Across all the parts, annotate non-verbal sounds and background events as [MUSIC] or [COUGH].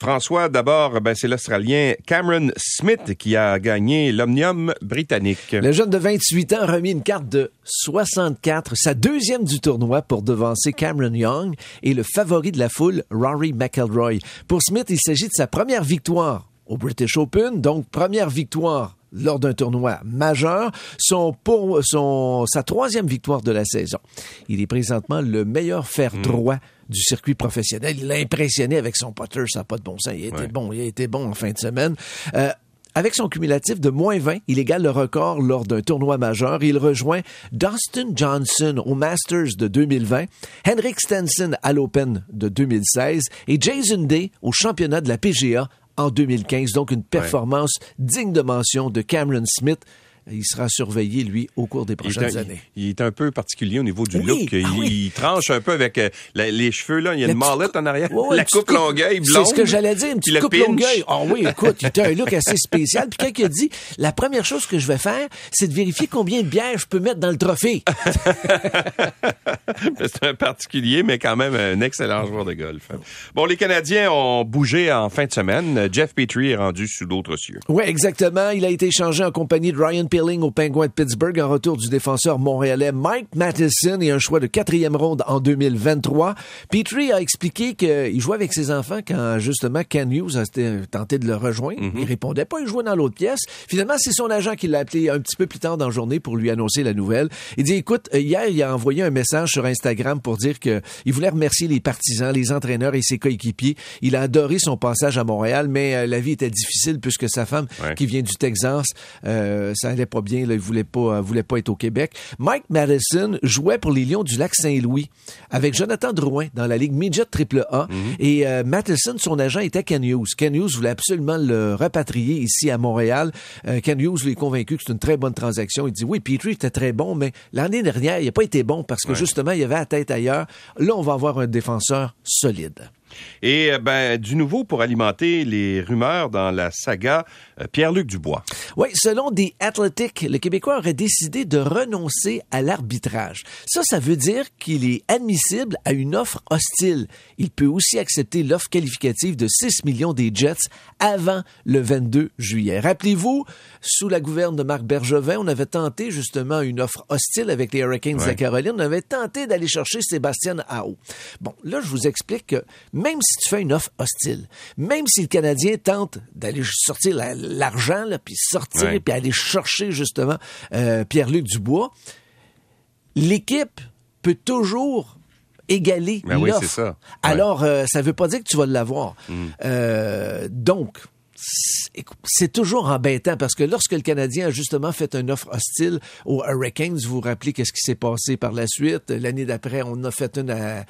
François, d'abord, ben, c'est l'Australien Cameron Smith qui a gagné l'Omnium britannique. Le jeune de 28 ans a remis une carte de 64, sa deuxième du tournoi pour devancer Cameron Young et le favori de la foule, Rory McElroy. Pour Smith, il s'agit de sa première victoire au British Open, donc première victoire lors d'un tournoi majeur, son, pour, son, sa troisième victoire de la saison. Il est présentement le meilleur fer Hmm. droit du circuit professionnel. Il l'a impressionné avec son putter, ça n'a pas de bon sens. Il a été bon, il a été bon en fin de semaine. Euh, avec son cumulatif de moins 20, il égale le record lors d'un tournoi majeur. Il rejoint Dustin Johnson au Masters de 2020, Henrik Stenson à l'Open de 2016 et Jason Day au championnat de la PGA en 2015. Donc une performance digne de mention de Cameron Smith. Il sera surveillé, lui, au cours des Il prochaines un, années. il est un peu particulier au niveau du Oui, look. Il, ah oui. il tranche un peu avec euh, la- les cheveux, là. Il y a La une petite mallette en arrière. Ouais, ouais, la petite coupe longueuil blonde. C'est ce que j'allais dire, une petite coupe pinch. longueuil. Ah oui, écoute, il a un look assez spécial. Puis a dit, la première chose que je vais faire, c'est de vérifier combien de bières je peux mettre dans le trophée. [LAUGHS] C'est un particulier, mais quand même un excellent joueur de golf. Bon, les Canadiens ont bougé en fin de semaine. Jeff Petrie est rendu sous d'autres cieux. Oui, exactement. Il a été échangé en compagnie de Ryan Pilling au Penguin de Pittsburgh en retour du défenseur montréalais Mike Matheson et un choix de quatrième ronde en 2023. Petrie a expliqué qu'il jouait avec ses enfants quand justement Ken Hughes a tenté de le rejoindre. Il répondait pas, il jouait dans l'autre pièce. Finalement, c'est son agent qui l'a appelé un petit peu plus tard dans la journée pour lui annoncer la nouvelle. Il dit, écoute, hier, il a envoyé un message sur Instagram pour dire que il voulait remercier les partisans, les entraîneurs et ses coéquipiers. Il a adoré son passage à Montréal, mais euh, la vie était difficile puisque sa femme, Ouais. qui vient du Texas, euh, ça allait pas bien. Là, il voulait pas, euh, voulait pas être au Québec. Mike Madison jouait pour les Lions du Lac Saint-Louis avec Jonathan Drouin dans la Ligue Midget AAA. Et euh, Matheson, son agent, était Ken Hughes. Ken Hughes voulait absolument le rapatrier ici à Montréal. Euh, Ken Hughes lui est convaincu que c'est une très bonne transaction. Il dit oui, Petrie était très bon, mais l'année dernière, il n'a pas été bon parce que justement, il avait la tête ailleurs. Là, on va avoir un défenseur solide. Et euh, ben, du nouveau pour alimenter les rumeurs dans la saga euh, Pierre-Luc Dubois. Oui, selon des Athletic, le Québécois aurait décidé de renoncer à l'arbitrage. Ça, ça veut dire qu'il est admissible à une offre hostile. Il peut aussi accepter l'offre qualificative de 6 millions des Jets avant le 22 juillet. Rappelez-vous, sous la gouverne de Marc Bergevin, on avait tenté justement une offre hostile avec les Hurricanes de Ouais. la Caroline. On avait tenté d'aller chercher Sébastien Ao. Bon, là, je vous explique que même si tu fais une offre hostile, même si le Canadien tente d'aller sortir la- l'argent, là, puis sortir, puis aller chercher justement euh, Pierre-Luc Dubois, l'équipe peut toujours égaler Ben l'offre. Alors, euh, ça veut pas dire que tu vas l'avoir. Mm. Euh, donc, c'est- toujours embêtant parce que lorsque le Canadien a justement fait une offre hostile aux Hurricanes, vous vous rappelez qu'est-ce qui s'est passé par la suite? L'année d'après, on a fait une à.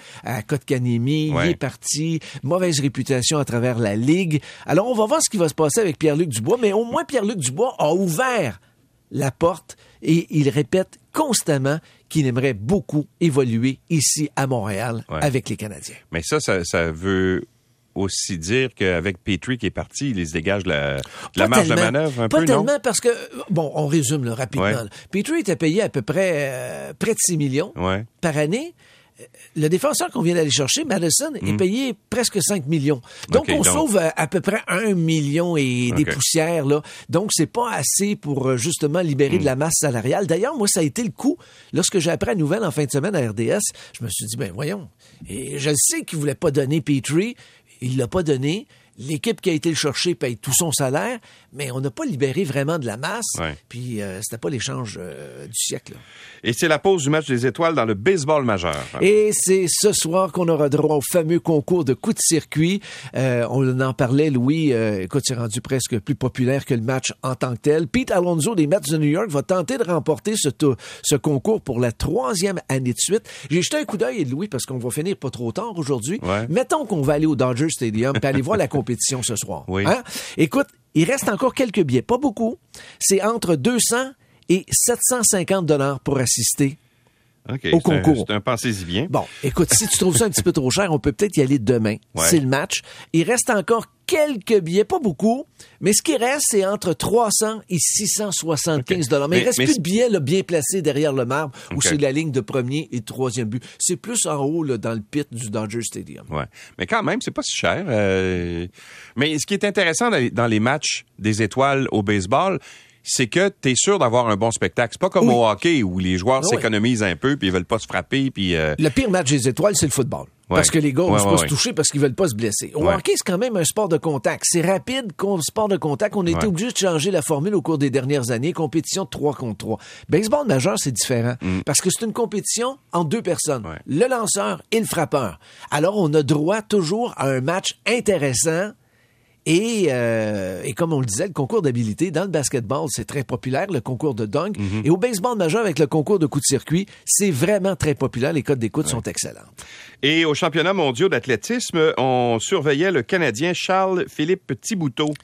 Ouais. Il est parti. Mauvaise réputation à travers la Ligue. Alors, on va voir ce qui va se passer avec Pierre-Luc Dubois, mais au moins Pierre-Luc Dubois a ouvert la porte et il répète constamment qu'il aimerait beaucoup évoluer ici à Montréal Ouais. avec les Canadiens. Mais ça, ça, ça veut aussi dire qu'avec Petrie qui est parti, il se dégage la, la marge de manœuvre un pas peu, non? tellement parce que, bon, on résume rapidement. Ouais. Petrie était payé à peu près euh, près de 6 millions Ouais. par année. Euh, Le défenseur qu'on vient d'aller chercher, Madison, est payé presque 5 millions. Donc, on donc- sauve à, à peu près 1 million et des poussières. Là. Donc, c'est pas assez pour euh, justement libérer de la masse salariale. D'ailleurs, moi, ça a été le coup. Lorsque j'ai appris la nouvelle en fin de semaine à RDS, je me suis dit, ben voyons. Et je sais qu'il voulait pas donner Petrie. Il l'a pas donné. L'équipe qui a été le chercher paye tout son salaire, mais on n'a pas libéré vraiment de la masse. Ouais. Puis euh, c'était pas l'échange euh, du siècle. là. Et c'est la pause du match des étoiles dans le baseball majeur. Et c'est ce soir qu'on aura droit au fameux concours de coups de circuit. Euh, on en parlait, Louis. Euh, écoute, c'est rendu presque plus populaire que le match en tant que tel. Pete Alonso des Mets de New York va tenter de remporter ce, ce concours pour la troisième année de suite. J'ai jeté un coup d'œil, Louis, parce qu'on va finir pas trop tard aujourd'hui. Ouais. Mettons qu'on va aller au Dodger Stadium et aller voir la compétition [LAUGHS] ce soir. Oui. Hein? Écoute, il reste encore quelques billets, pas beaucoup. C'est entre 200 et 750 dollars pour assister OK, au concours. C'est un pensez-y bien. Bon, écoute, si tu trouves ça un petit peu trop cher, on peut peut-être y aller demain. Ouais. C'est le match. Il reste encore quelques billets, pas beaucoup, mais ce qui reste, c'est entre 300 et 675 dollars. Mais, Mais- il reste mais plus de billets là, bien placés derrière le marbre, où Ok. c'est la ligne de premier et de troisième but. C'est plus en haut, là, dans le pit du Dodger Stadium. Ouais. Mais quand même, c'est pas si cher. euh, Mais ce qui est intéressant dans les matchs des étoiles au baseball, c'est que tu es sûr d'avoir un bon spectacle. C'est pas comme Oui. au hockey où les joueurs Ah oui. s'économisent un peu puis ils veulent pas se frapper puis euh, Le pire match des étoiles, c'est le football. Ouais. Parce que les gars Ouais, n'osent ouais, pas se toucher parce qu'ils veulent pas se blesser. Au hockey, c'est quand même un sport de contact. C'est rapide sport de contact. On a été Ouais. obligé de changer la formule au cours des dernières années. Compétition de 3 contre 3. Baseball majeur, c'est différent. Parce que c'est une compétition entre deux personnes. Mm. Le lanceur et le frappeur. Alors, on a droit toujours à un match intéressant. Et, euh, et comme on le disait, le concours d'habilité dans le basketball, c'est très populaire, le concours de dunk. Mm-hmm. Et au baseball majeur, avec le concours de coup de circuit, c'est vraiment très populaire. Les codes d'écoute sont excellents. Et au championnat mondial d'athlétisme, on surveillait le Canadien Charles-Philippe Thibouteau.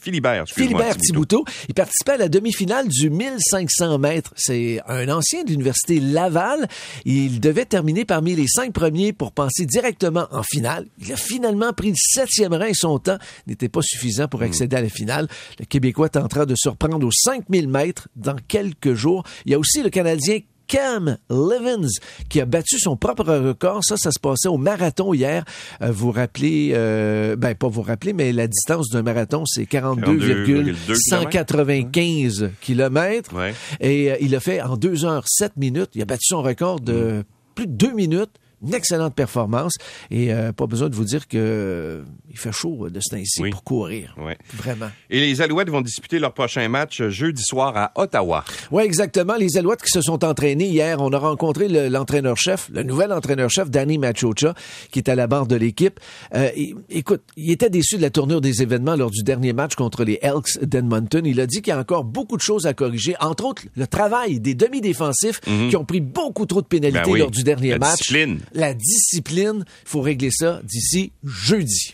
Philibert, Philibert Thibouteau, il participait à la demi-finale du 1500 mètres. C'est un ancien de l'Université Laval. Il devait terminer parmi les cinq premiers pour passer directement en finale. Il a finalement pris le septième rang et son temps n'était pas suffisant pour accéder à la finale. Le Québécois tentera de surprendre aux 5000 mètres dans quelques jours. Il y a aussi le Canadien Cam Levins, qui a battu son propre record. Ça, ça se passait au marathon hier. Euh, vous rappelez, euh, ben pas vous rappelez, mais la distance d'un marathon, c'est 42,195 kilomètres. Ouais. Et euh, il a fait en 2 heures 7 minutes. Il a battu son record de plus de 2 minutes. Une excellente performance. Et euh, pas besoin de vous dire que euh, il fait chaud de ce temps-ci Oui. pour courir. Ouais. Vraiment. Et les Alouettes vont disputer leur prochain match jeudi soir à Ottawa. Oui, exactement. Les Alouettes qui se sont entraînés hier, on a rencontré le- l'entraîneur-chef, le, nouvel entraîneur-chef, Danny Machocha, qui est à la barre de l'équipe. Euh, écoute, il était déçu de la tournure des événements lors du dernier match contre les Elks d'Edmonton. Il a dit qu'il y a encore beaucoup de choses à corriger, entre autres le travail des demi-défensifs qui ont pris beaucoup trop de pénalités Ben oui, lors du dernier la match. discipline. La discipline, faut régler ça d'ici jeudi.